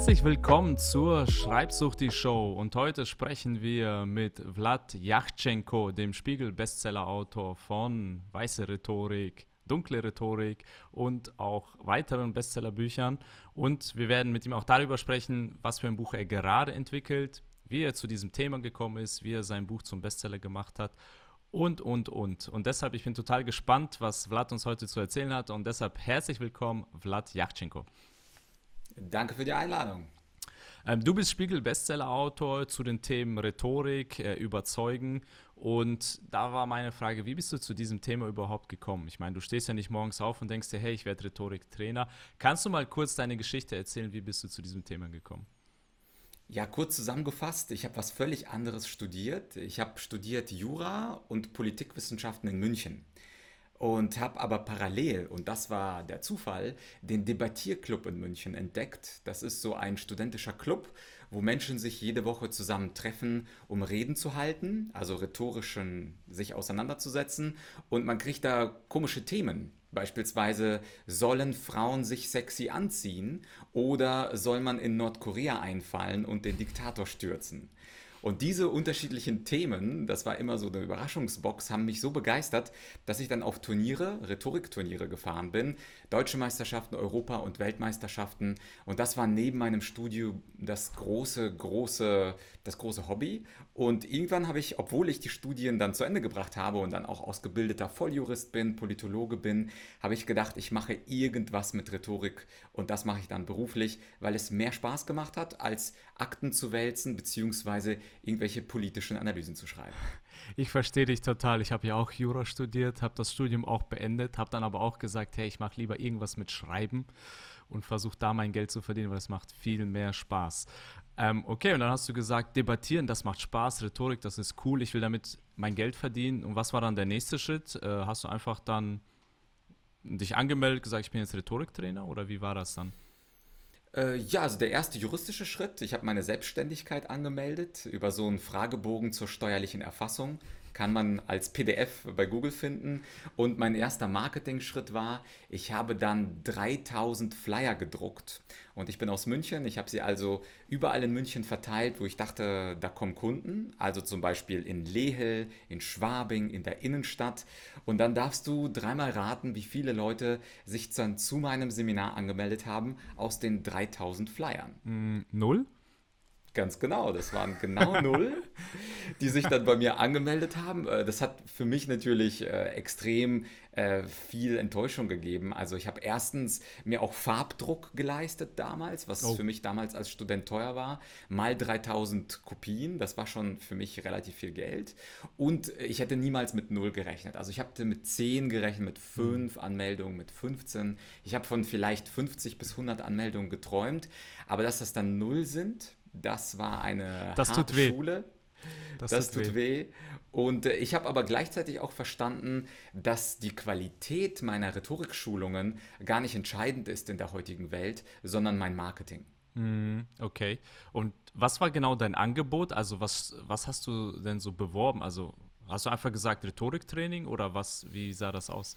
Herzlich willkommen zur Schreibsucht die Show und heute sprechen wir mit Vlad Yachtschenko, dem Spiegel-Bestseller-Autor von Weiße Rhetorik, Dunkle Rhetorik und auch weiteren Bestsellerbüchern. Und wir werden mit ihm auch darüber sprechen, was für ein Buch er gerade entwickelt, wie er zu diesem Thema gekommen ist, wie er sein Buch zum Bestseller gemacht hat und, und, und. Und deshalb, ich bin total gespannt, was Vlad uns heute zu erzählen hat. Und deshalb herzlich willkommen, Vlad Yachtschenko. Danke für die Einladung. Ähm, du bist Spiegel-Bestseller-Autor zu den Themen Rhetorik, äh, Überzeugen. Und da war meine Frage, wie bist du zu diesem Thema überhaupt gekommen? Ich meine, du stehst ja nicht morgens auf und denkst dir, hey, ich werde Rhetoriktrainer. Kannst du mal kurz deine Geschichte erzählen? Wie bist du zu diesem Thema gekommen? Ja, kurz zusammengefasst, ich habe was völlig anderes studiert. Ich habe studiert Jura und Politikwissenschaften in München und habe aber parallel, und das war der Zufall, den Debattierclub in München entdeckt. Das ist so ein studentischer Club, wo Menschen sich jede Woche zusammen treffen, um Reden zu halten, also rhetorischen sich auseinanderzusetzen. Und man kriegt da komische Themen. Beispielsweise sollen Frauen sich sexy anziehen oder soll man in Nordkorea einfallen und den Diktator stürzen? Und diese unterschiedlichen Themen, das war immer so eine Überraschungsbox, haben mich so begeistert, dass ich dann auf Turniere, Rhetorikturniere gefahren bin, deutsche Meisterschaften, Europa- und Weltmeisterschaften. Und das war neben meinem Studium das große, große, das große Hobby. Und irgendwann habe ich, obwohl ich die Studien dann zu Ende gebracht habe und dann auch ausgebildeter Volljurist bin, Politologe bin, habe ich gedacht, ich mache irgendwas mit Rhetorik und das mache ich dann beruflich, weil es mehr Spaß gemacht hat, als Akten zu wälzen, beziehungsweise irgendwelche politischen Analysen zu schreiben. Ich verstehe dich total. Ich habe ja auch Jura studiert, habe das Studium auch beendet, habe dann aber auch gesagt, hey, ich mache lieber irgendwas mit Schreiben und versuche da mein Geld zu verdienen, weil es macht viel mehr Spaß. Ähm, okay, und dann hast du gesagt, debattieren, das macht Spaß, Rhetorik, das ist cool, ich will damit mein Geld verdienen. Und was war dann der nächste Schritt? Äh, hast du einfach dann dich angemeldet, gesagt, ich bin jetzt Rhetoriktrainer oder wie war das dann? Äh, ja, also der erste juristische Schritt, ich habe meine Selbstständigkeit angemeldet über so einen Fragebogen zur steuerlichen Erfassung kann man als PDF bei Google finden. Und mein erster Marketing-Schritt war, ich habe dann 3000 Flyer gedruckt. Und ich bin aus München. Ich habe sie also überall in München verteilt, wo ich dachte, da kommen Kunden. Also zum Beispiel in Lehel, in Schwabing, in der Innenstadt. Und dann darfst du dreimal raten, wie viele Leute sich dann zu meinem Seminar angemeldet haben aus den 3000 Flyern. Mm, null? Ganz genau, das waren genau null, die sich dann bei mir angemeldet haben. Äh, das hat für mich natürlich äh, extrem äh, viel Enttäuschung gegeben. Also ich habe erstens mir auch Farbdruck geleistet damals, was oh. für mich damals als Student teuer war. Mal 3000 Kopien, das war schon für mich relativ viel Geld. Und ich hätte niemals mit null gerechnet. Also ich habe mit 10 gerechnet, mit 5 hm. Anmeldungen, mit 15. Ich habe von vielleicht 50 bis 100 Anmeldungen geträumt. Aber dass das dann null sind, das war eine das harte tut weh. Schule. Das, das tut, tut weh. weh. Und äh, ich habe aber gleichzeitig auch verstanden, dass die Qualität meiner Rhetorikschulungen gar nicht entscheidend ist in der heutigen Welt, sondern mein Marketing. Mm, okay. Und was war genau dein Angebot? Also was, was hast du denn so beworben? Also hast du einfach gesagt Rhetoriktraining oder was, wie sah das aus?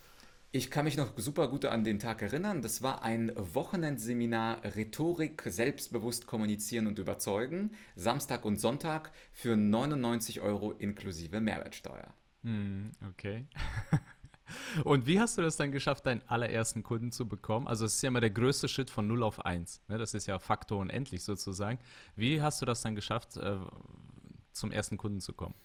Ich kann mich noch super gut an den Tag erinnern. Das war ein Wochenendseminar Rhetorik, selbstbewusst kommunizieren und überzeugen. Samstag und Sonntag für 99 Euro inklusive Mehrwertsteuer. Hm, okay. und wie hast du das dann geschafft, deinen allerersten Kunden zu bekommen? Also es ist ja immer der größte Schritt von 0 auf 1. Ne? Das ist ja Faktor unendlich sozusagen. Wie hast du das dann geschafft, äh, zum ersten Kunden zu kommen?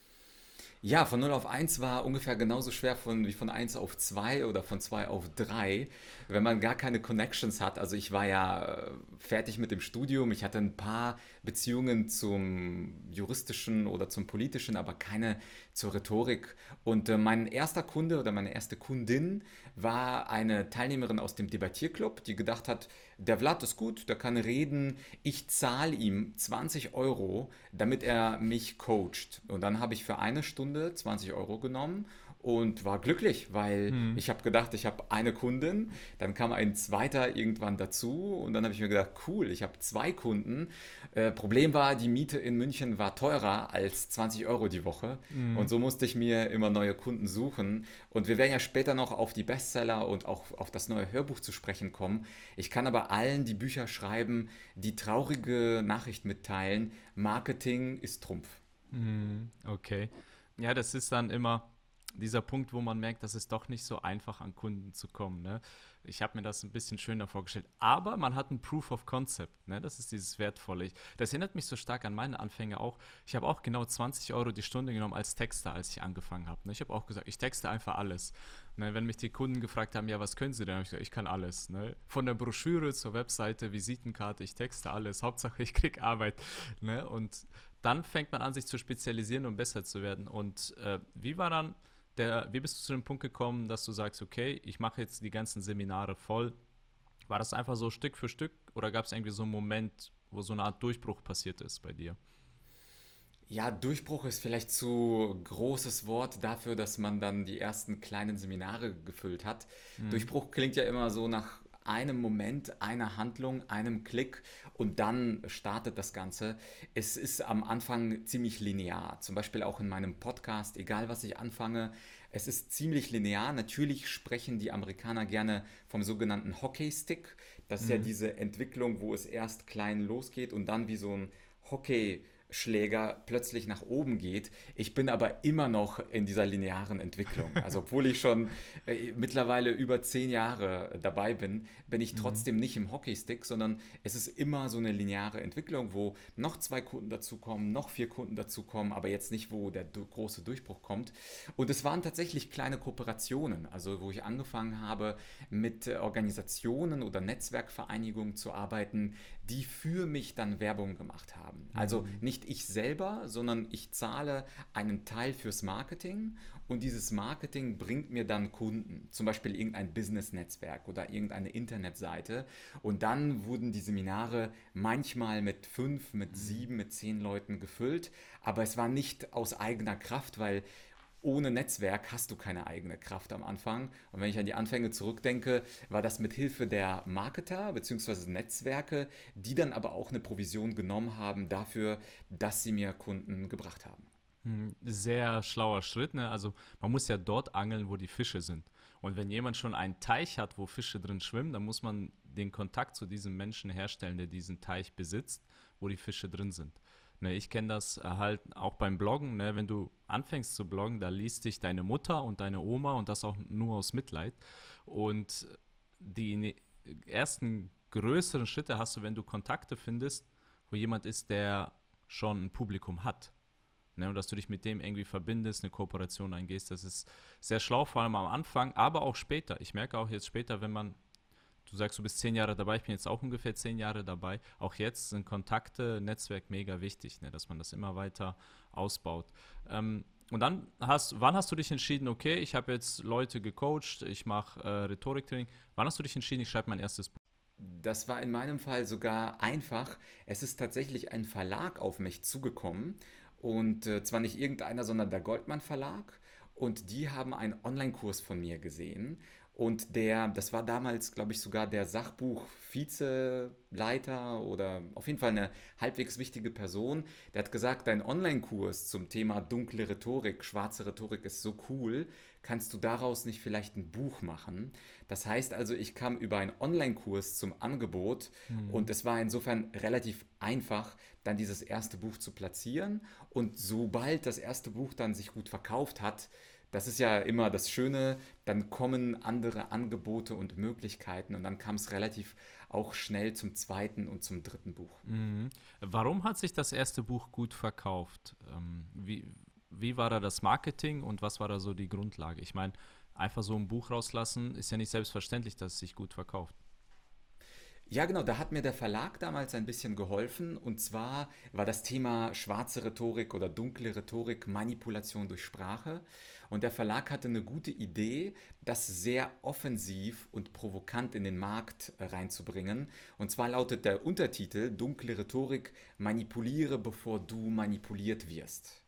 Ja, von 0 auf 1 war ungefähr genauso schwer von, wie von 1 auf 2 oder von 2 auf 3, wenn man gar keine Connections hat. Also ich war ja äh, fertig mit dem Studium, ich hatte ein paar Beziehungen zum juristischen oder zum politischen, aber keine zur Rhetorik. Und äh, mein erster Kunde oder meine erste Kundin war eine Teilnehmerin aus dem Debattierclub, die gedacht hat, der Vlad ist gut, der kann reden, ich zahle ihm 20 Euro, damit er mich coacht. Und dann habe ich für eine Stunde 20 Euro genommen und war glücklich, weil mhm. ich habe gedacht, ich habe eine Kundin, dann kam ein zweiter irgendwann dazu und dann habe ich mir gedacht, cool, ich habe zwei Kunden. Äh, Problem war, die Miete in München war teurer als 20 Euro die Woche mhm. und so musste ich mir immer neue Kunden suchen und wir werden ja später noch auf die Bestseller und auch auf das neue Hörbuch zu sprechen kommen. Ich kann aber allen, die Bücher schreiben, die traurige Nachricht mitteilen, Marketing ist Trumpf. Mhm, okay. Ja, das ist dann immer dieser Punkt, wo man merkt, dass es doch nicht so einfach an Kunden zu kommen. Ne? Ich habe mir das ein bisschen schöner vorgestellt. Aber man hat ein Proof of Concept. Ne? Das ist dieses Wertvolle. Das erinnert mich so stark an meine Anfänge auch. Ich habe auch genau 20 Euro die Stunde genommen als Texter, als ich angefangen habe. Ne? Ich habe auch gesagt, ich texte einfach alles. Ne? Wenn mich die Kunden gefragt haben, ja, was können sie denn? habe ich gesagt, ich kann alles. Ne? Von der Broschüre zur Webseite, Visitenkarte, ich texte alles. Hauptsache, ich kriege Arbeit. Ne? Und dann fängt man an, sich zu spezialisieren und besser zu werden. Und äh, wie war dann der, wie bist du zu dem Punkt gekommen, dass du sagst, okay, ich mache jetzt die ganzen Seminare voll? War das einfach so Stück für Stück oder gab es irgendwie so einen Moment, wo so eine Art Durchbruch passiert ist bei dir? Ja, Durchbruch ist vielleicht zu großes Wort dafür, dass man dann die ersten kleinen Seminare gefüllt hat. Mhm. Durchbruch klingt ja immer so nach einem Moment, einer Handlung, einem Klick und dann startet das Ganze. Es ist am Anfang ziemlich linear. Zum Beispiel auch in meinem Podcast, egal was ich anfange, es ist ziemlich linear. Natürlich sprechen die Amerikaner gerne vom sogenannten Hockey-Stick. Das ist mhm. ja diese Entwicklung, wo es erst klein losgeht und dann wie so ein Hockey Schläger plötzlich nach oben geht. Ich bin aber immer noch in dieser linearen Entwicklung. Also obwohl ich schon äh, mittlerweile über zehn Jahre dabei bin, bin ich mhm. trotzdem mhm. nicht im Hockeystick, sondern es ist immer so eine lineare Entwicklung, wo noch zwei Kunden dazukommen, noch vier Kunden dazukommen, aber jetzt nicht, wo der große Durchbruch kommt. Und es waren tatsächlich kleine Kooperationen, also wo ich angefangen habe, mit Organisationen oder Netzwerkvereinigungen zu arbeiten, die für mich dann Werbung gemacht haben. Also mhm. nicht ich selber, sondern ich zahle einen Teil fürs Marketing und dieses Marketing bringt mir dann Kunden, zum Beispiel irgendein Business-Netzwerk oder irgendeine Internetseite. Und dann wurden die Seminare manchmal mit fünf, mit mhm. sieben, mit zehn Leuten gefüllt, aber es war nicht aus eigener Kraft, weil ohne Netzwerk hast du keine eigene Kraft am Anfang. Und wenn ich an die Anfänge zurückdenke, war das mit Hilfe der Marketer bzw. Netzwerke, die dann aber auch eine Provision genommen haben dafür, dass sie mir Kunden gebracht haben. Hm, sehr schlauer Schritt. Ne? Also man muss ja dort angeln, wo die Fische sind. Und wenn jemand schon einen Teich hat, wo Fische drin schwimmen, dann muss man den Kontakt zu diesem Menschen herstellen, der diesen Teich besitzt, wo die Fische drin sind. Ne, ich kenne das halt auch beim Bloggen. Ne, wenn du anfängst zu bloggen, da liest dich deine Mutter und deine Oma und das auch nur aus Mitleid. Und die ne, ersten größeren Schritte hast du, wenn du Kontakte findest, wo jemand ist, der schon ein Publikum hat. Ne, und dass du dich mit dem irgendwie verbindest, eine Kooperation eingehst. Das ist sehr schlau, vor allem am Anfang, aber auch später. Ich merke auch jetzt später, wenn man du sagst, du bist zehn Jahre dabei, ich bin jetzt auch ungefähr zehn Jahre dabei. Auch jetzt sind Kontakte, Netzwerk mega wichtig, ne, dass man das immer weiter ausbaut. Ähm, und dann hast, wann hast du dich entschieden, okay, ich habe jetzt Leute gecoacht, ich mache äh, Rhetoriktraining. Wann hast du dich entschieden, ich schreibe mein erstes Buch? Das war in meinem Fall sogar einfach. Es ist tatsächlich ein Verlag auf mich zugekommen. Und äh, zwar nicht irgendeiner, sondern der Goldmann Verlag. Und die haben einen Online-Kurs von mir gesehen. Und der, das war damals, glaube ich, sogar der Sachbuch-Vizeleiter oder auf jeden Fall eine halbwegs wichtige Person. Der hat gesagt, dein Online-Kurs zum Thema dunkle Rhetorik, schwarze Rhetorik ist so cool. Kannst du daraus nicht vielleicht ein Buch machen? Das heißt also, ich kam über einen Online-Kurs zum Angebot mhm. und es war insofern relativ einfach, dann dieses erste Buch zu platzieren. Und sobald das erste Buch dann sich gut verkauft hat, das ist ja immer das Schöne, dann kommen andere Angebote und Möglichkeiten und dann kam es relativ auch schnell zum zweiten und zum dritten Buch. Mhm. Warum hat sich das erste Buch gut verkauft? Ähm, wie, wie war da das Marketing und was war da so die Grundlage? Ich meine, einfach so ein Buch rauslassen ist ja nicht selbstverständlich, dass es sich gut verkauft. Ja, genau, da hat mir der Verlag damals ein bisschen geholfen. Und zwar war das Thema schwarze Rhetorik oder dunkle Rhetorik, Manipulation durch Sprache. Und der Verlag hatte eine gute Idee, das sehr offensiv und provokant in den Markt äh, reinzubringen. Und zwar lautet der Untertitel Dunkle Rhetorik, manipuliere, bevor du manipuliert wirst.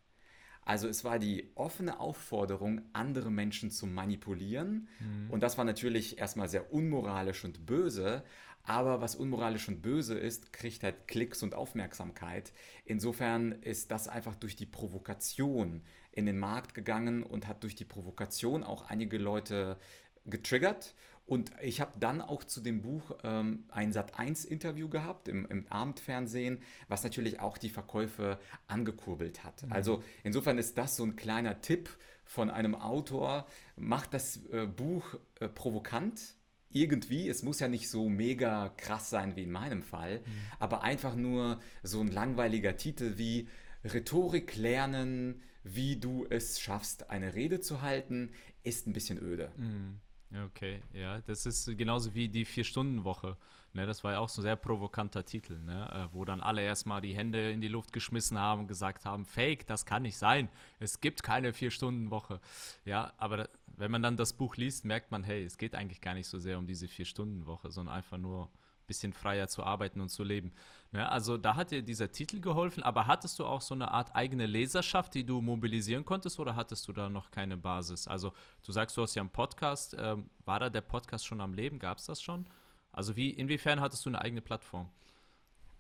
Also es war die offene Aufforderung, andere Menschen zu manipulieren. Mhm. Und das war natürlich erstmal sehr unmoralisch und böse. Aber was unmoralisch und böse ist, kriegt halt Klicks und Aufmerksamkeit. Insofern ist das einfach durch die Provokation in den Markt gegangen und hat durch die Provokation auch einige Leute getriggert. Und ich habe dann auch zu dem Buch ähm, ein Sat1-Interview gehabt im, im, Abendfernsehen, was natürlich auch die Verkäufe angekurbelt hat. Mhm. Also insofern ist das so ein kleiner Tipp von einem Autor. Macht das äh, Buch äh, provokant, irgendwie, es muss ja nicht so mega krass sein wie in meinem Fall, mhm. aber einfach nur so ein langweiliger Titel wie Rhetorik lernen, wie du es schaffst, eine Rede zu halten, ist ein bisschen öde. Mhm. Okay, ja, das ist genauso wie die Vier-Stunden-Woche. Ne, das war ja auch so ein sehr provokanter Titel, ne, äh, wo dann alle erstmal die Hände in die Luft geschmissen haben und gesagt haben, Fake, das kann nicht sein. Es gibt keine Vier-Stunden-Woche. Ja, aber wenn man dann das Buch liest, merkt man, hey, es geht eigentlich gar nicht so sehr um diese Vier-Stunden-Woche, sondern einfach nur bisschen freier zu arbeiten und zu leben. Ne, also da hat dir dieser Titel geholfen, aber hattest du auch so eine Art eigene Leserschaft, die du mobilisieren konntest oder hattest du da noch keine Basis? Also du sagst, du hast ja einen Podcast. Ähm, war da der Podcast schon am Leben? Gab es das schon? Also wie, inwiefern hattest du eine eigene Plattform?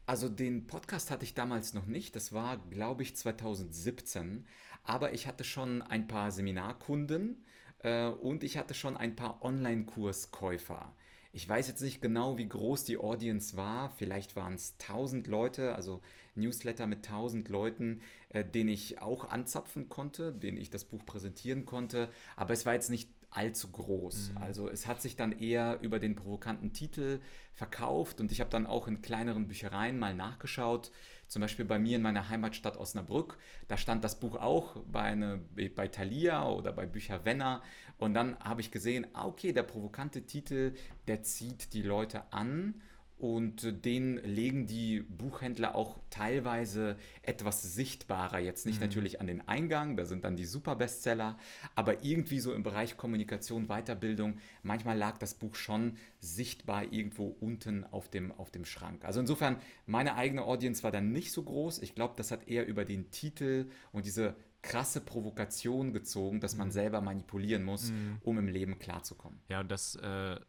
Also den Podcast hatte ich damals noch nicht. Das war, glaube ich, 2017. Aber ich hatte schon ein paar Seminarkunden äh, und ich hatte schon ein paar Online-Kurskäufer. Ich weiß jetzt nicht genau, wie groß die Audience war. Vielleicht waren es 1000 Leute, also Newsletter mit 1000 Leuten, äh, den ich auch anzapfen konnte, den ich das Buch präsentieren konnte. Aber es war jetzt nicht allzu groß. Mhm. Also es hat sich dann eher über den provokanten Titel verkauft und ich habe dann auch in kleineren Büchereien mal nachgeschaut. Zum Beispiel bei mir in meiner Heimatstadt Osnabrück, da stand das Buch auch bei, eine, bei Thalia oder bei Bücher Wenner. Und dann habe ich gesehen, ah, okay, der provokante Titel, der zieht die Leute an und den legen die Buchhändler auch teilweise etwas sichtbarer. Jetzt nicht mhm. natürlich an den Eingang, da sind dann die Superbestseller, aber irgendwie so im Bereich Kommunikation, Weiterbildung, manchmal lag das Buch schon sichtbar irgendwo unten auf dem, auf dem Schrank. Also insofern, meine eigene Audience war dann nicht so groß. Ich glaube, das hat eher über den Titel und diese krasse Provokation gezogen, dass man mhm. selber manipulieren muss, mhm. um im Leben klarzukommen. Ja, und das. Äh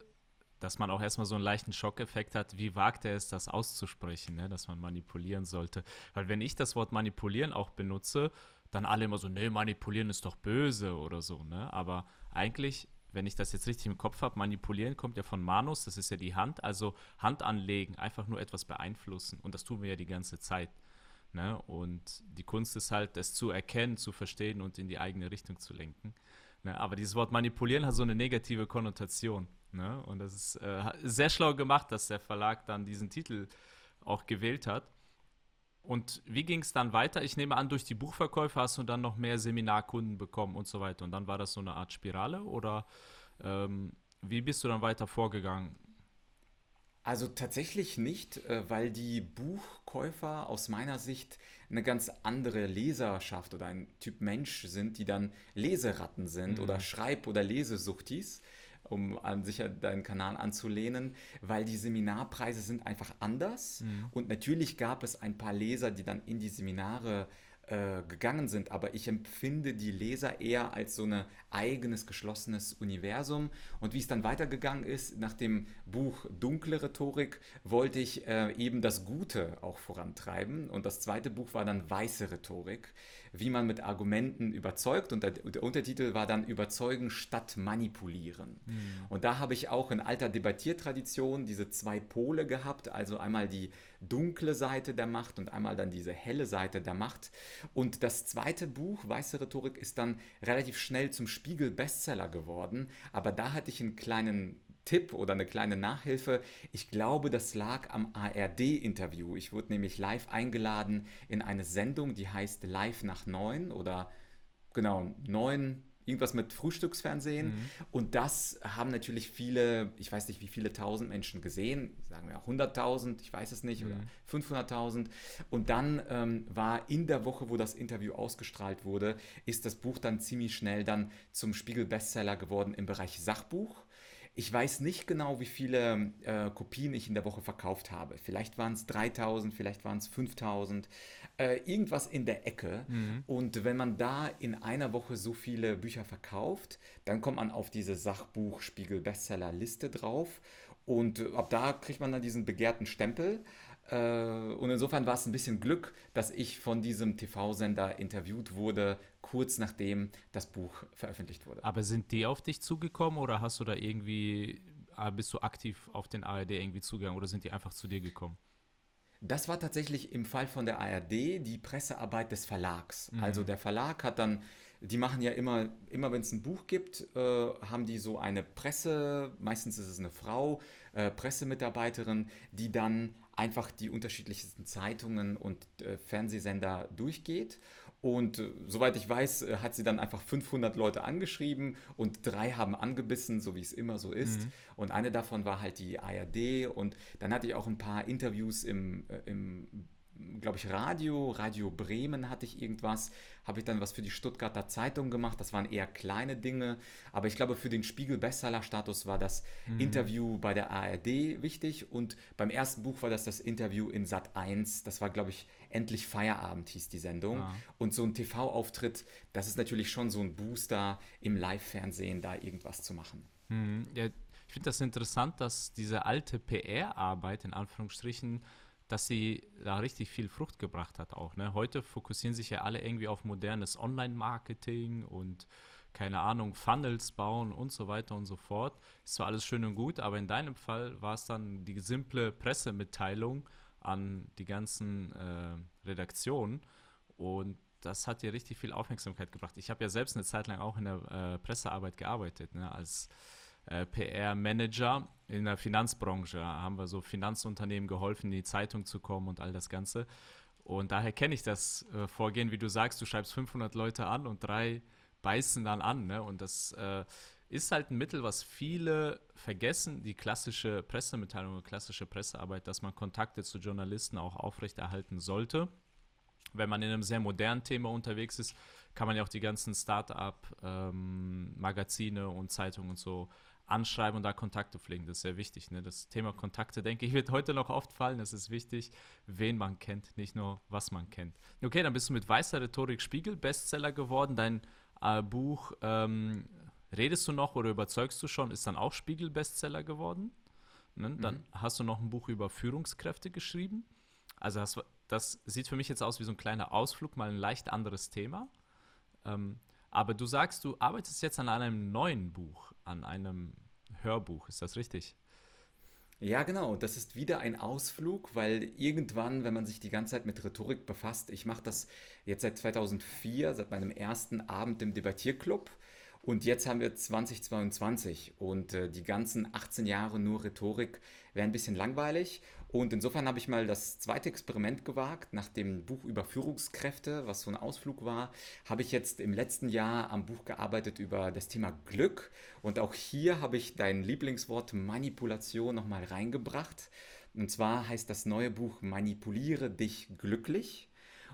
dass man auch erstmal so einen leichten Schockeffekt hat, wie wagt er es, das auszusprechen, ne? dass man manipulieren sollte. Weil wenn ich das Wort manipulieren auch benutze, dann alle immer so, nee, manipulieren ist doch böse oder so, ne? Aber eigentlich, wenn ich das jetzt richtig im Kopf habe, manipulieren kommt ja von Manus, das ist ja die Hand, also Hand anlegen, einfach nur etwas beeinflussen. Und das tun wir ja die ganze Zeit. Ne? Und die Kunst ist halt, das zu erkennen, zu verstehen und in die eigene Richtung zu lenken. Ne? Aber dieses Wort manipulieren hat so eine negative Konnotation. Ne? Und das ist äh, sehr schlau gemacht, dass der Verlag dann diesen Titel auch gewählt hat. Und wie ging es dann weiter? Ich nehme an, durch die Buchverkäufe hast du dann noch mehr Seminarkunden bekommen und so weiter. Und dann war das so eine Art Spirale oder ähm, wie bist du dann weiter vorgegangen? Also tatsächlich nicht, äh, weil die Buchkäufer aus meiner Sicht eine ganz andere Leserschaft oder ein Typ Mensch sind, die dann Leseratten sind mhm. oder Schreib- oder Lesesuchtis um an sich deinen Kanal anzulehnen, weil die Seminarpreise sind einfach anders. Mhm. Und natürlich gab es ein paar Leser, die dann in die Seminare äh, gegangen sind, aber ich empfinde die Leser eher als so ein eigenes geschlossenes Universum. Und wie es dann weitergegangen ist, nach dem Buch Dunkle Rhetorik, wollte ich äh, eben das Gute auch vorantreiben. Und das zweite Buch war dann Weiße Rhetorik wie man mit Argumenten überzeugt. Und der, der Untertitel war dann Überzeugen statt Manipulieren. Mhm. Und da habe ich auch in alter Debattiertradition diese zwei Pole gehabt, also einmal die dunkle Seite der Macht und einmal dann diese helle Seite der Macht. Und das zweite Buch, Weiße Rhetorik, ist dann relativ schnell zum Spiegel-Bestseller geworden. Aber da hatte ich einen kleinen Tipp oder eine kleine Nachhilfe. Ich glaube, das lag am ARD-Interview. Ich wurde nämlich live eingeladen in eine Sendung, die heißt Live nach neun oder genau neun irgendwas mit Frühstücksfernsehen. Mhm. Und das haben natürlich viele, ich weiß nicht, wie viele tausend Menschen gesehen, sagen wir 100.000, ich weiß es nicht, mhm. oder 500.000. Und dann ähm, war in der Woche, wo das Interview ausgestrahlt wurde, ist das Buch dann ziemlich schnell dann zum Spiegel-Bestseller geworden im Bereich Sachbuch. Ich weiß nicht genau, wie viele äh, Kopien ich in der Woche verkauft habe. Vielleicht waren es 3000, vielleicht waren es 5000, äh, irgendwas in der Ecke. Mhm. Und wenn man da in einer Woche so viele Bücher verkauft, dann kommt man auf diese Sachbuch-Spiegel-Bestseller-Liste drauf. Und ab da kriegt man dann diesen begehrten Stempel. Äh, und insofern war es ein bisschen Glück, dass ich von diesem TV-Sender interviewt wurde, kurz nachdem das Buch veröffentlicht wurde. Aber sind die auf dich zugekommen oder hast du da irgendwie, äh, bist du aktiv auf den ARD irgendwie zugegangen oder sind die einfach zu dir gekommen? Das war tatsächlich im Fall von der ARD die Pressearbeit des Verlags. Mhm. Also der Verlag hat dann, die machen ja immer, immer wenn es ein Buch gibt, äh, haben die so eine Presse, meistens ist es eine Frau, äh, Pressemitarbeiterin, die dann einfach die unterschiedlichsten Zeitungen und äh, Fernsehsender durchgeht und äh, soweit ich weiß, äh, hat sie dann einfach 500 Leute angeschrieben und drei haben angebissen, so wie es immer so ist. Mhm. Und eine davon war halt die ARD. Und dann hatte ich auch ein paar Interviews im, äh, im glaube ich, Radio, Radio Bremen hatte ich irgendwas, habe ich dann was für die Stuttgarter Zeitung gemacht, das waren eher kleine Dinge, aber ich glaube, für den Spiegel-Bestseller-Status war das mhm. Interview bei der ARD wichtig und beim ersten Buch war das das Interview in Sat 1, das war, glaube ich, Endlich Feierabend hieß die Sendung ah. und so ein TV-Auftritt, das ist natürlich schon so ein Booster im Live-Fernsehen, da irgendwas zu machen. Mhm. Ja, ich finde das interessant, dass diese alte PR-Arbeit in Anführungsstrichen dass sie da richtig viel Frucht gebracht hat auch. Ne? Heute fokussieren sich ja alle irgendwie auf modernes Online-Marketing und keine Ahnung, Funnels bauen und so weiter und so fort. Ist zwar alles schön und gut, aber in deinem Fall war es dann die simple Pressemitteilung an die ganzen äh, Redaktionen und das hat dir richtig viel Aufmerksamkeit gebracht. Ich habe ja selbst eine Zeit lang auch in der äh, Pressearbeit gearbeitet, ne, als äh, PR-Manager in der Finanzbranche. Da haben wir so Finanzunternehmen geholfen, in die Zeitung zu kommen und all das Ganze. Und daher kenne ich das äh, Vorgehen, wie du sagst, du schreibst 500 Leute an und drei beißen dann an. Ne? Und das äh, ist halt ein Mittel, was viele vergessen, die klassische Pressemitteilung, klassische Pressearbeit, dass man Kontakte zu Journalisten auch aufrechterhalten sollte. Wenn man in einem sehr modernen Thema unterwegs ist, kann man ja auch die ganzen Start-up-Magazine ähm, und Zeitungen und so anschreiben und da Kontakte pflegen. Das ist sehr wichtig. Ne? Das Thema Kontakte, denke ich, wird heute noch oft fallen. Es ist wichtig, wen man kennt, nicht nur was man kennt. Okay, dann bist du mit weißer Rhetorik Spiegel Bestseller geworden. Dein äh, Buch ähm, Redest du noch oder überzeugst du schon, ist dann auch Spiegel Bestseller geworden. Ne? Dann mhm. hast du noch ein Buch über Führungskräfte geschrieben. Also das, das sieht für mich jetzt aus wie so ein kleiner Ausflug, mal ein leicht anderes Thema. Ähm, aber du sagst, du arbeitest jetzt an einem neuen Buch, an einem Hörbuch, ist das richtig? Ja, genau. Das ist wieder ein Ausflug, weil irgendwann, wenn man sich die ganze Zeit mit Rhetorik befasst, ich mache das jetzt seit 2004, seit meinem ersten Abend im Debattierclub. Und jetzt haben wir 2022 und äh, die ganzen 18 Jahre nur Rhetorik wäre ein bisschen langweilig. Und insofern habe ich mal das zweite Experiment gewagt. Nach dem Buch über Führungskräfte, was so ein Ausflug war, habe ich jetzt im letzten Jahr am Buch gearbeitet über das Thema Glück. Und auch hier habe ich dein Lieblingswort Manipulation nochmal reingebracht. Und zwar heißt das neue Buch Manipuliere dich glücklich.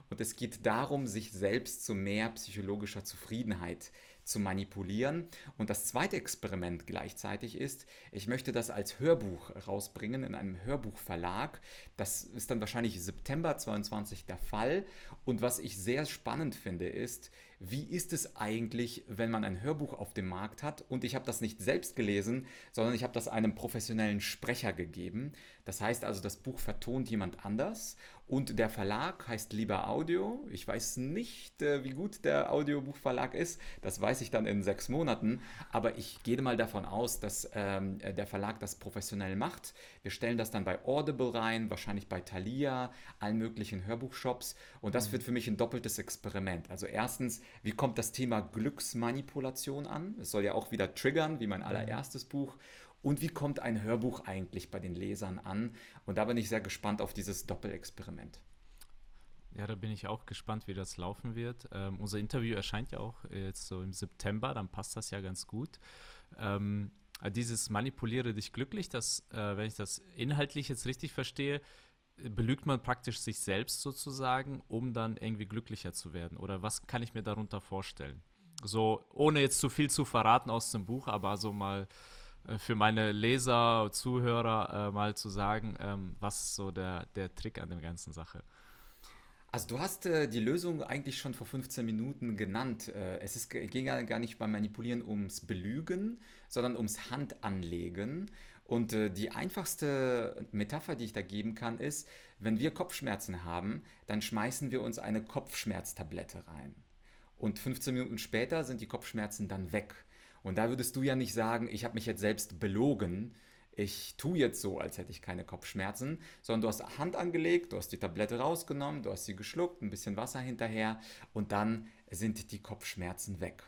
Und es geht darum, sich selbst zu mehr psychologischer Zufriedenheit zu manipulieren. Und das zweite Experiment gleichzeitig ist, ich möchte das als Hörbuch rausbringen in einem Hörbuchverlag. Das ist dann wahrscheinlich September 22 der Fall. Und was ich sehr spannend finde, ist, wie ist es eigentlich, wenn man ein Hörbuch auf dem Markt hat und ich habe das nicht selbst gelesen, sondern ich habe das einem professionellen Sprecher gegeben. Das heißt also, das Buch vertont jemand anders und der Verlag heißt Lieber Audio. Ich weiß nicht, äh, wie gut der Audiobuchverlag ist. Das weiß ich dann in sechs Monaten. Aber ich gehe mal davon aus, dass ähm, der Verlag das professionell macht. Wir stellen das dann bei Audible rein, wahrscheinlich bei Thalia, allen möglichen Hörbuchshops. Und das mhm. wird für mich ein doppeltes Experiment. Also erstens, wie kommt das Thema Glücksmanipulation an? Es soll ja auch wieder triggern, wie mein mhm. allererstes Buch. Und wie kommt ein Hörbuch eigentlich bei den Lesern an? Und da bin ich sehr gespannt auf dieses Doppelexperiment. Ja, da bin ich auch gespannt, wie das laufen wird. Ähm, unser Interview erscheint ja auch jetzt so im September, dann passt das ja ganz gut. Ähm, dieses Manipuliere dich glücklich, das, äh, wenn ich das inhaltlich jetzt richtig verstehe, belügt man praktisch sich selbst sozusagen, um dann irgendwie glücklicher zu werden? Oder was kann ich mir darunter vorstellen? So, ohne jetzt zu viel zu verraten aus dem Buch, aber so mal äh, für meine Leser, Zuhörer äh, mal zu sagen, ähm, was so der, der Trick an der ganzen Sache. Also du hast äh, die Lösung eigentlich schon vor 15 Minuten genannt. Äh, es ist, ging ja gar nicht beim Manipulieren ums Belügen, sondern ums Handanlegen. Und äh, die einfachste Metapher, die ich da geben kann, ist, wenn wir Kopfschmerzen haben, dann schmeißen wir uns eine Kopfschmerztablette rein. Und 15 Minuten später sind die Kopfschmerzen dann weg. Und da würdest du ja nicht sagen, ich habe mich jetzt selbst belogen, ich tue jetzt so, als hätte ich keine Kopfschmerzen, sondern du hast Hand angelegt, du hast die Tablette rausgenommen, du hast sie geschluckt, ein bisschen Wasser hinterher und dann sind die Kopfschmerzen weg.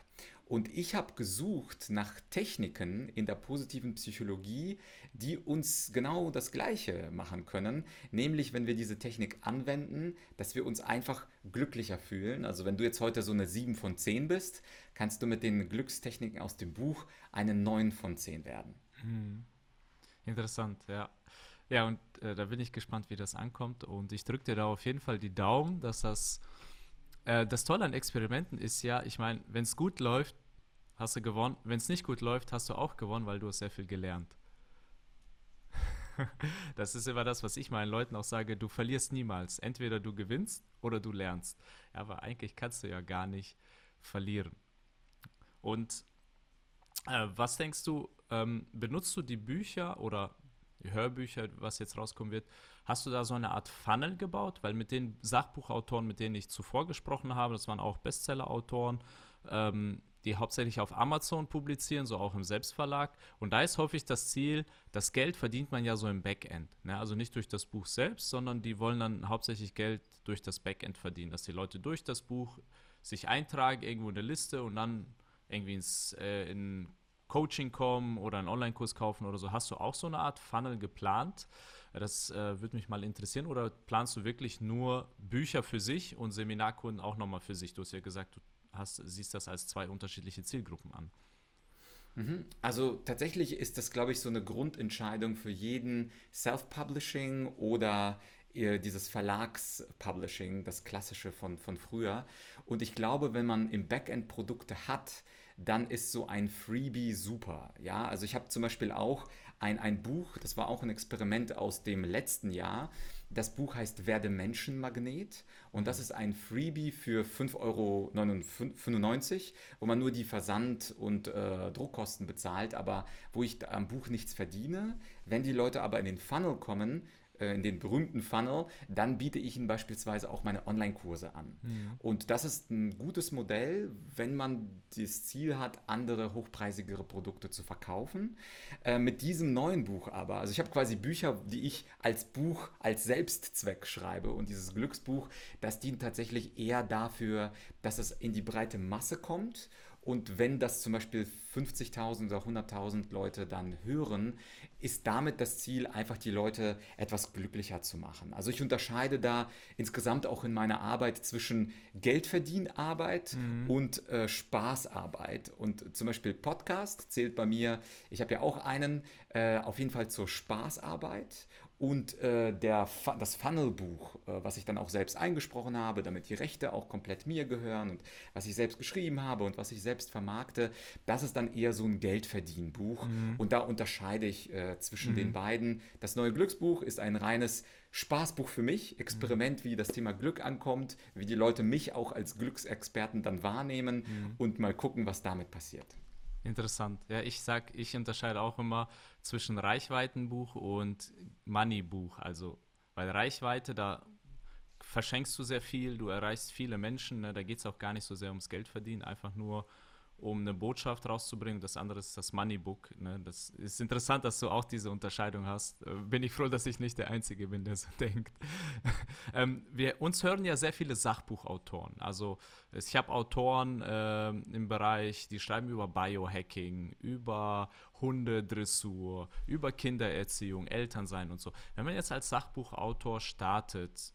Und ich habe gesucht nach Techniken in der positiven Psychologie, die uns genau das Gleiche machen können. Nämlich, wenn wir diese Technik anwenden, dass wir uns einfach glücklicher fühlen. Also wenn du jetzt heute so eine 7 von 10 bist, kannst du mit den Glückstechniken aus dem Buch eine 9 von 10 werden. Hm. Interessant, ja. Ja, und äh, da bin ich gespannt, wie das ankommt. Und ich drücke dir da auf jeden Fall die Daumen, dass das äh, das Tolle an Experimenten ist ja, ich meine, wenn es gut läuft, hast du gewonnen. Wenn es nicht gut läuft, hast du auch gewonnen, weil du hast sehr viel gelernt. das ist immer das, was ich meinen Leuten auch sage, du verlierst niemals. Entweder du gewinnst oder du lernst. Ja, aber eigentlich kannst du ja gar nicht verlieren. Und äh, was denkst du, ähm, benutzt du die Bücher oder Hörbücher, was jetzt rauskommen wird, hast du da so eine Art Funnel gebaut? Weil mit den Sachbuchautoren, mit denen ich zuvor gesprochen habe, das waren auch Bestseller-Autoren, ähm, die hauptsächlich auf Amazon publizieren, so auch im Selbstverlag. Und da ist häufig das Ziel, das Geld verdient man ja so im Backend. Ne? Also nicht durch das Buch selbst, sondern die wollen dann hauptsächlich Geld durch das Backend verdienen, dass die Leute durch das Buch sich eintragen, irgendwo in eine Liste und dann irgendwie ins, äh, in Coaching kommen oder einen Online-Kurs kaufen oder so. Hast du auch so eine Art Funnel geplant? Das äh, würde mich mal interessieren. Oder planst du wirklich nur Bücher für sich und Seminarkunden auch nochmal für sich? Du hast ja gesagt, du hast, siehst das als zwei unterschiedliche Zielgruppen an. Mhm. Also tatsächlich ist das, glaube ich, so eine Grundentscheidung für jeden Self-Publishing oder äh, dieses Verlags-Publishing, das klassische von, von früher. Und ich glaube, wenn man im Backend Produkte hat, dann ist so ein Freebie super. Ja, also ich habe zum Beispiel auch ein, ein Buch, das war auch ein Experiment aus dem letzten Jahr. Das Buch heißt Werde Menschenmagnet und das ist ein Freebie für 5,95 Euro, wo man nur die Versand- und äh, Druckkosten bezahlt, aber wo ich am Buch nichts verdiene. Wenn die Leute aber in den Funnel kommen, in den berühmten Funnel, dann biete ich ihnen beispielsweise auch meine Online-Kurse an. Mhm. Und das ist ein gutes Modell, wenn man das Ziel hat, andere hochpreisigere Produkte zu verkaufen. Äh, mit diesem neuen Buch aber, also ich habe quasi Bücher, die ich als Buch, als Selbstzweck schreibe und dieses Glücksbuch, das dient tatsächlich eher dafür, dass es in die breite Masse kommt und wenn das zum Beispiel 50.000 oder 100.000 Leute dann hören, ist damit das Ziel, einfach die Leute etwas glücklicher zu machen. Also ich unterscheide da insgesamt auch in meiner Arbeit zwischen Geldverdienarbeit mhm. und äh, Spaßarbeit. Und zum Beispiel Podcast zählt bei mir, ich habe ja auch einen, äh, auf jeden Fall zur Spaßarbeit und äh, der, das Funnelbuch, äh, was ich dann auch selbst eingesprochen habe, damit die Rechte auch komplett mir gehören und was ich selbst geschrieben habe und was ich selbst vermarkte, das ist dann eher so ein Geldverdienbuch. Mhm. Und da unterscheide ich äh, zwischen mhm. den beiden. Das neue Glücksbuch ist ein reines Spaßbuch für mich, Experiment, wie das Thema Glück ankommt, wie die Leute mich auch als Glücksexperten dann wahrnehmen mhm. und mal gucken, was damit passiert. Interessant. Ja, ich sag, ich unterscheide auch immer zwischen Reichweitenbuch und Moneybuch. Also, weil Reichweite, da verschenkst du sehr viel, du erreichst viele Menschen, ne? da geht es auch gar nicht so sehr ums Geld verdienen, einfach nur um eine Botschaft rauszubringen. Das andere ist das Moneybook. Ne? Das ist interessant, dass du auch diese Unterscheidung hast. Äh, bin ich froh, dass ich nicht der Einzige bin, der so denkt. ähm, wir, uns hören ja sehr viele Sachbuchautoren. Also ich habe Autoren äh, im Bereich, die schreiben über Biohacking, über Hundedressur, über Kindererziehung, Elternsein und so. Wenn man jetzt als Sachbuchautor startet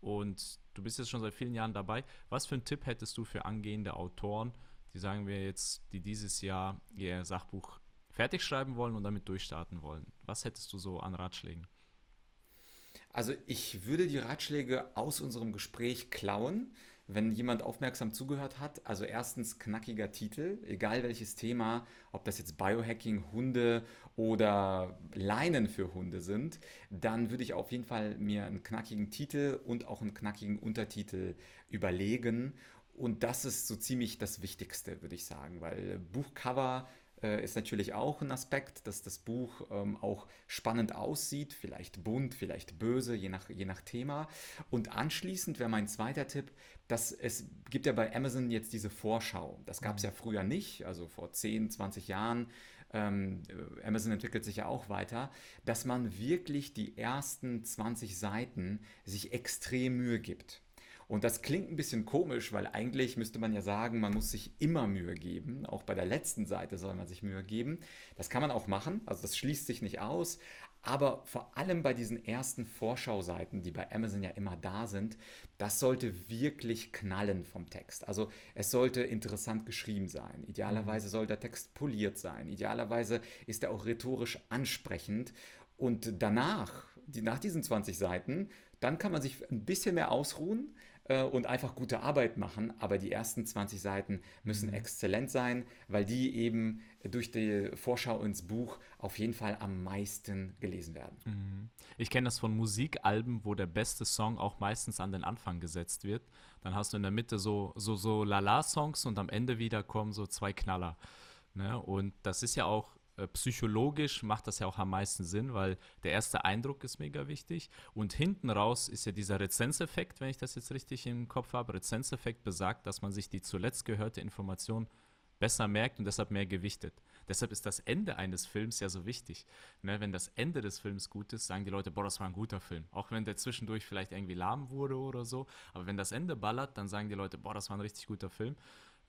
und du bist jetzt schon seit vielen Jahren dabei, was für einen Tipp hättest du für angehende Autoren, die sagen wir jetzt, die dieses Jahr ihr Sachbuch fertig schreiben wollen und damit durchstarten wollen. Was hättest du so an Ratschlägen? Also ich würde die Ratschläge aus unserem Gespräch klauen, wenn jemand aufmerksam zugehört hat. Also erstens knackiger Titel, egal welches Thema, ob das jetzt Biohacking, Hunde oder Leinen für Hunde sind, dann würde ich auf jeden Fall mir einen knackigen Titel und auch einen knackigen Untertitel überlegen und das ist so ziemlich das Wichtigste, würde ich sagen, weil Buchcover äh, ist natürlich auch ein Aspekt, dass das Buch ähm, auch spannend aussieht, vielleicht bunt, vielleicht böse, je nach, je nach Thema. Und anschließend wäre mein zweiter Tipp, dass es gibt ja bei Amazon jetzt diese Vorschau. Das gab es ja früher nicht, also vor 10, 20 Jahren. Ähm, Amazon entwickelt sich ja auch weiter, dass man wirklich die ersten 20 Seiten sich extrem Mühe gibt. Und das klingt ein bisschen komisch, weil eigentlich müsste man ja sagen, man muss sich immer Mühe geben. Auch bei der letzten Seite soll man sich Mühe geben. Das kann man auch machen, also das schließt sich nicht aus. Aber vor allem bei diesen ersten Vorschauseiten, die bei Amazon ja immer da sind, das sollte wirklich knallen vom Text. Also es sollte interessant geschrieben sein. Idealerweise soll der Text poliert sein. Idealerweise ist er auch rhetorisch ansprechend. Und danach, die, nach diesen 20 Seiten, dann kann man sich ein bisschen mehr ausruhen äh, und einfach gute Arbeit machen. Aber die ersten 20 Seiten müssen mhm. exzellent sein, weil die eben durch die Vorschau ins Buch auf jeden Fall am meisten gelesen werden. Mhm. Ich kenne das von Musikalben, wo der beste Song auch meistens an den Anfang gesetzt wird. Dann hast du in der Mitte so, so, so Lala-Songs und am Ende wieder kommen so zwei Knaller. Ne? Und das ist ja auch psychologisch macht das ja auch am meisten Sinn, weil der erste Eindruck ist mega wichtig. Und hinten raus ist ja dieser Rezenseffekt, wenn ich das jetzt richtig im Kopf habe. Rezenseffekt besagt, dass man sich die zuletzt gehörte Information besser merkt und deshalb mehr gewichtet. Deshalb ist das Ende eines Films ja so wichtig. Ne, wenn das Ende des Films gut ist, sagen die Leute, boah, das war ein guter Film. Auch wenn der zwischendurch vielleicht irgendwie lahm wurde oder so. Aber wenn das Ende ballert, dann sagen die Leute, boah, das war ein richtig guter Film.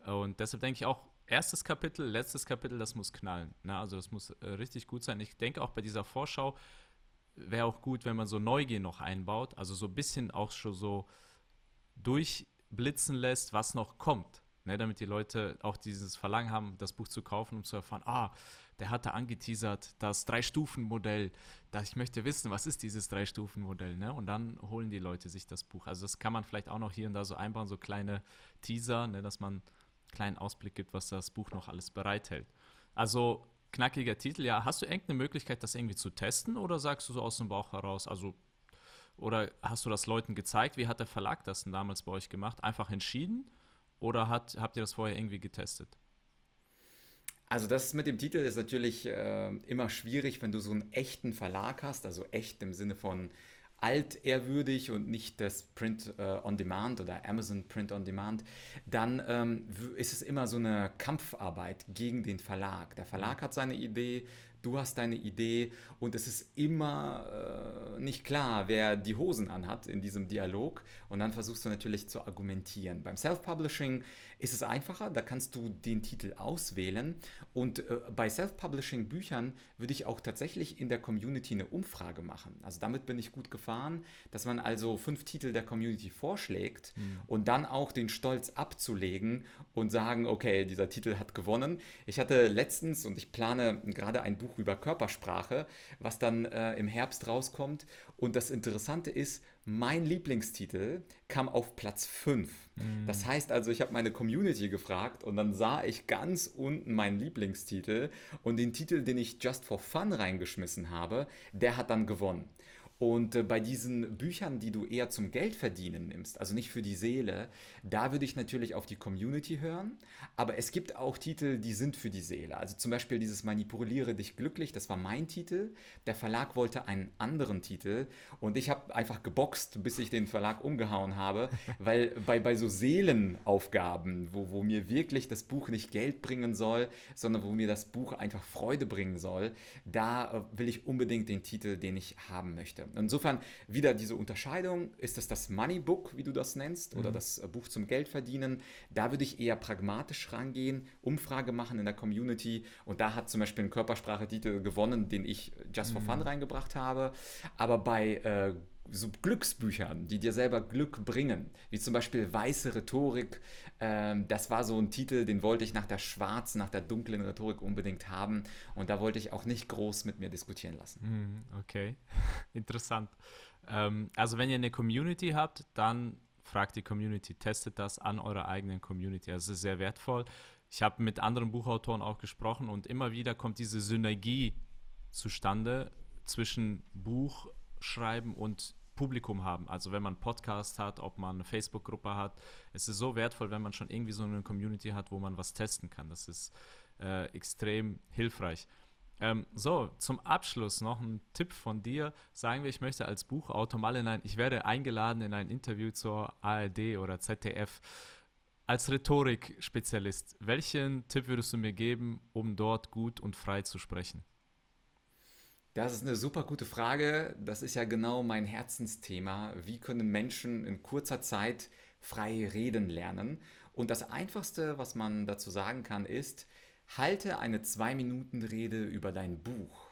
Und deshalb denke ich auch, erstes Kapitel, letztes Kapitel, das muss knallen. Ne? Also das muss äh, richtig gut sein. Ich denke auch bei dieser Vorschau wäre auch gut, wenn man so Neugier noch einbaut, also so ein bisschen auch schon so durchblitzen lässt, was noch kommt. Ne? Damit die Leute auch dieses Verlangen haben, das Buch zu kaufen, um zu erfahren, ah, der hatte angeteasert, das Drei-Stufen-Modell. Ich möchte wissen, was ist dieses Drei-Stufen-Modell? Ne? Und dann holen die Leute sich das Buch. Also das kann man vielleicht auch noch hier und da so einbauen, so kleine Teaser, ne? dass man kleinen Ausblick gibt, was das Buch noch alles bereithält. Also knackiger Titel, ja. Hast du irgendeine Möglichkeit, das irgendwie zu testen oder sagst du so aus dem Bauch heraus? Also, oder hast du das Leuten gezeigt? Wie hat der Verlag das denn damals bei euch gemacht? Einfach entschieden oder hat, habt ihr das vorher irgendwie getestet? Also das mit dem Titel ist natürlich äh, immer schwierig, wenn du so einen echten Verlag hast, also echt im Sinne von altehrwürdig und nicht das Print äh, on Demand oder Amazon Print on Demand, dann ähm, ist es immer so eine Kampfarbeit gegen den Verlag. Der Verlag hat seine Idee, du hast deine Idee und es ist immer äh, nicht klar, wer die Hosen anhat in diesem Dialog und dann versuchst du natürlich zu argumentieren. Beim Self-Publishing ist es einfacher, da kannst du den Titel auswählen und äh, bei Self-Publishing Büchern würde ich auch tatsächlich in der Community eine Umfrage machen. Also damit bin ich gut gefahren, dass man also fünf Titel der Community vorschlägt mhm. und dann auch den Stolz abzulegen und sagen, okay, dieser Titel hat gewonnen. Ich hatte letztens und ich plane gerade ein Buch Buch über Körpersprache, was dann äh, im Herbst rauskommt. Und das Interessante ist, mein Lieblingstitel kam auf Platz 5. Mhm. Das heißt also, ich habe meine Community gefragt und dann sah ich ganz unten meinen Lieblingstitel und den Titel, den ich just for fun reingeschmissen habe, der hat dann gewonnen. Und äh, bei diesen Büchern, die du eher zum Geld verdienen nimmst, also nicht für die Seele, da würde ich natürlich auf die Community hören. Aber es gibt auch Titel, die sind für die Seele. Also zum Beispiel dieses Manipuliere dich glücklich, das war mein Titel. Der Verlag wollte einen anderen Titel und ich habe einfach geboxt, bis ich den Verlag umgehauen habe, weil bei, bei so Seelenaufgaben, wo, wo mir wirklich das Buch nicht Geld bringen soll, sondern wo mir das Buch einfach Freude bringen soll, da äh, will ich unbedingt den Titel, den ich haben möchte. Insofern wieder diese Unterscheidung, ist das das Money Book, wie du das nennst, mhm. oder das äh, Buch zum Geld verdienen? Da würde ich eher pragmatisch rangehen, Umfrage machen in der Community und da hat zum Beispiel ein Körpersprache-Titel gewonnen, den ich Just for mhm. Fun reingebracht habe. Aber bei äh, so Glücksbüchern, die dir selber Glück bringen, wie zum Beispiel Weiße Rhetorik. Ähm, das war so ein Titel, den wollte ich nach der schwarzen, nach der dunklen Rhetorik unbedingt haben. Und da wollte ich auch nicht groß mit mir diskutieren lassen. Hm, okay, interessant. Ähm, also wenn ihr eine Community habt, dann fragt die Community, testet das an eurer eigenen Community. Das ist sehr wertvoll. Ich habe mit anderen Buchautoren auch gesprochen und immer wieder kommt diese Synergie zustande zwischen Buch schreiben und Publikum haben. Also wenn man einen Podcast hat, ob man eine Facebook-Gruppe hat. Es ist so wertvoll, wenn man schon irgendwie so eine Community hat, wo man was testen kann. Das ist äh, extrem hilfreich. Ähm, so, zum Abschluss noch ein Tipp von dir. Sagen wir, ich möchte als Buchautor mal in ein, ich werde eingeladen in ein Interview zur ARD oder ZDF. Als Rhetorik-Spezialist, welchen Tipp würdest du mir geben, um dort gut und frei zu sprechen? Das ist eine super gute Frage. Das ist ja genau mein Herzensthema. Wie können Menschen in kurzer Zeit frei reden lernen? Und das Einfachste, was man dazu sagen kann, ist, halte eine Zwei-Minuten-Rede über dein Buch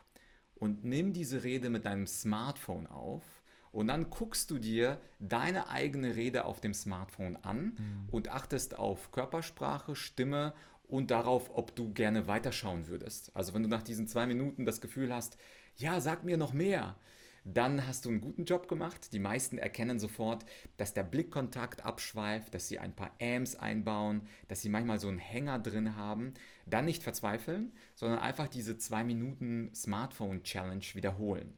und nimm diese Rede mit deinem Smartphone auf und dann guckst du dir deine eigene Rede auf dem Smartphone an mhm. und achtest auf Körpersprache, Stimme und darauf, ob du gerne weiterschauen würdest. Also wenn du nach diesen zwei Minuten das Gefühl hast, ja, sag mir noch mehr, dann hast du einen guten Job gemacht. Die meisten erkennen sofort, dass der Blickkontakt abschweift, dass sie ein paar Ams einbauen, dass sie manchmal so einen Hänger drin haben. Dann nicht verzweifeln, sondern einfach diese zwei Minuten Smartphone Challenge wiederholen.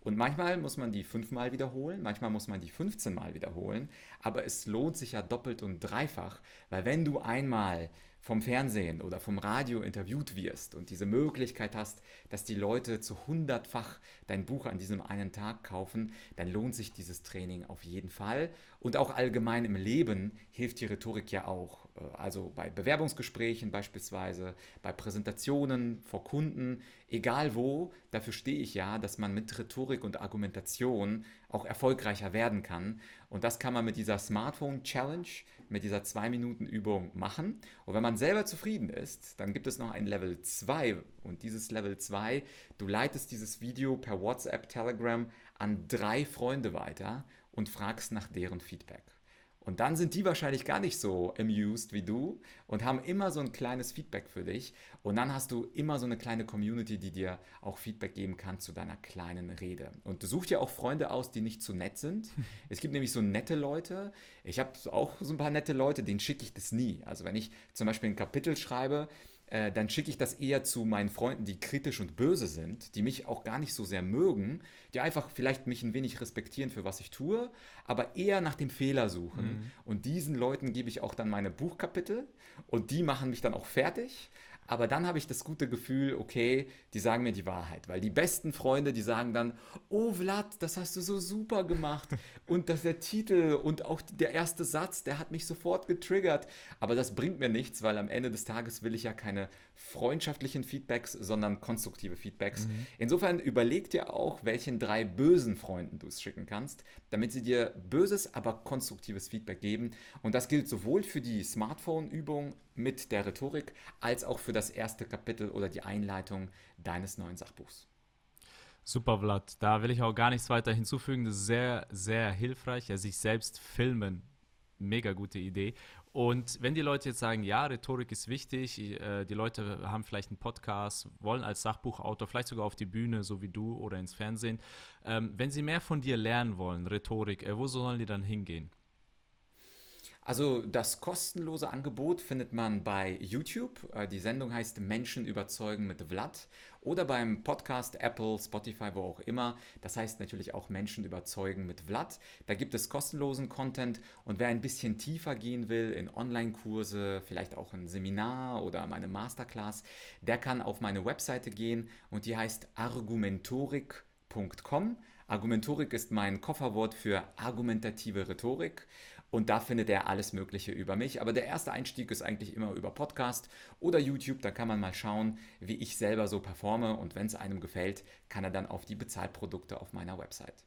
Und manchmal muss man die fünfmal wiederholen, manchmal muss man die 15 Mal wiederholen, aber es lohnt sich ja doppelt und dreifach, weil wenn du einmal vom Fernsehen oder vom Radio interviewt wirst und diese Möglichkeit hast, dass die Leute zu hundertfach dein Buch an diesem einen Tag kaufen, dann lohnt sich dieses Training auf jeden Fall. Und auch allgemein im Leben hilft die Rhetorik ja auch. Äh, also bei Bewerbungsgesprächen beispielsweise, bei Präsentationen vor Kunden, egal wo, dafür stehe ich ja, dass man mit Rhetorik und Argumentation auch erfolgreicher werden kann. Und das kann man mit dieser Smartphone Challenge, mit dieser 2-Minuten-Übung machen. Und wenn man selber zufrieden ist, dann gibt es noch ein Level 2. Und dieses Level 2, du leitest dieses Video per WhatsApp, Telegram an drei Freunde weiter und fragst nach deren Feedback. Und dann sind die wahrscheinlich gar nicht so amused wie du und haben immer so ein kleines Feedback für dich. Und dann hast du immer so eine kleine Community, die dir auch Feedback geben kann zu deiner kleinen Rede. Und du suchst ja auch Freunde aus, die nicht zu nett sind. Es gibt nämlich so nette Leute. Ich habe auch so ein paar nette Leute, denen schicke ich das nie. Also wenn ich zum Beispiel ein Kapitel schreibe, äh, dann schicke ich das eher zu meinen Freunden, die kritisch und böse sind, die mich auch gar nicht so sehr mögen, die einfach vielleicht mich ein wenig respektieren für was ich tue, aber eher nach dem Fehler suchen. Mhm. Und diesen Leuten gebe ich auch dann meine Buchkapitel und die machen mich dann auch fertig. Aber dann habe ich das gute Gefühl, okay, die sagen mir die Wahrheit. Weil die besten Freunde, die sagen dann, oh Vlad, das hast du so super gemacht. Und dass der Titel und auch der erste Satz, der hat mich sofort getriggert. Aber das bringt mir nichts, weil am Ende des Tages will ich ja keine freundschaftlichen Feedbacks, sondern konstruktive Feedbacks. Mhm. Insofern überleg dir auch, welchen drei bösen Freunden du es schicken kannst, damit sie dir böses, aber konstruktives Feedback geben. Und das gilt sowohl für die Smartphone-Übung mit der Rhetorik als auch für das erste Kapitel oder die Einleitung deines neuen Sachbuchs. Super, Vlad. Da will ich auch gar nichts weiter hinzufügen. Das ist sehr, sehr hilfreich. Ja, sich selbst filmen. Mega gute Idee. Und wenn die Leute jetzt sagen, ja, Rhetorik ist wichtig, äh, die Leute haben vielleicht einen Podcast, wollen als Sachbuchautor vielleicht sogar auf die Bühne, so wie du, oder ins Fernsehen. Ähm, wenn sie mehr von dir lernen wollen, Rhetorik, äh, wo sollen die dann hingehen? Also das kostenlose Angebot findet man bei YouTube. Äh, die Sendung heißt Menschen überzeugen mit Vlad oder beim Podcast Apple, Spotify, wo auch immer. Das heißt natürlich auch Menschen überzeugen mit Vlad. Da gibt es kostenlosen Content und wer ein bisschen tiefer gehen will in Online-Kurse, vielleicht auch ein Seminar oder meine Masterclass, der kann auf meine Webseite gehen und die heißt argumentorik.com. Argumentorik ist mein Kofferwort für argumentative Rhetorik. Und da findet er alles Mögliche über mich. Aber der erste Einstieg ist eigentlich immer über Podcast oder YouTube. Da kann man mal schauen, wie ich selber so performe. Und wenn es einem gefällt, kann er dann auf die Bezahlprodukte auf meiner Website.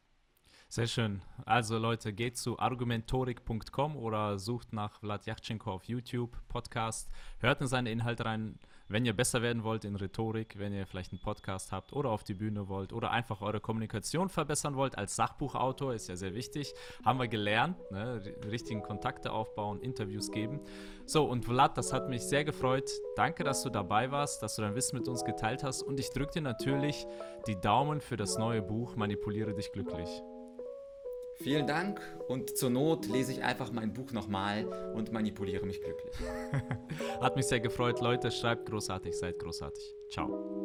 Sehr schön. Also Leute, geht zu argumentorik.com oder sucht nach Vlad Yachtschenko auf YouTube, Podcast, hört in seine Inhalte rein. Wenn ihr besser werden wollt in Rhetorik, wenn ihr vielleicht einen Podcast habt oder auf die Bühne wollt oder einfach eure Kommunikation verbessern wollt als Sachbuchautor, ist ja sehr wichtig, haben wir gelernt, ne? richtigen Kontakte aufbauen, Interviews geben. So, und Vlad, das hat mich sehr gefreut. Danke, dass du dabei warst, dass du dein Wissen mit uns geteilt hast und ich drücke dir natürlich die Daumen für das neue Buch Manipuliere dich glücklich. Vielen Dank und zur Not lese ich einfach mein Buch nochmal und manipuliere mich glücklich. Hat mich sehr gefreut, Leute. Schreibt großartig, seid großartig. Ciao.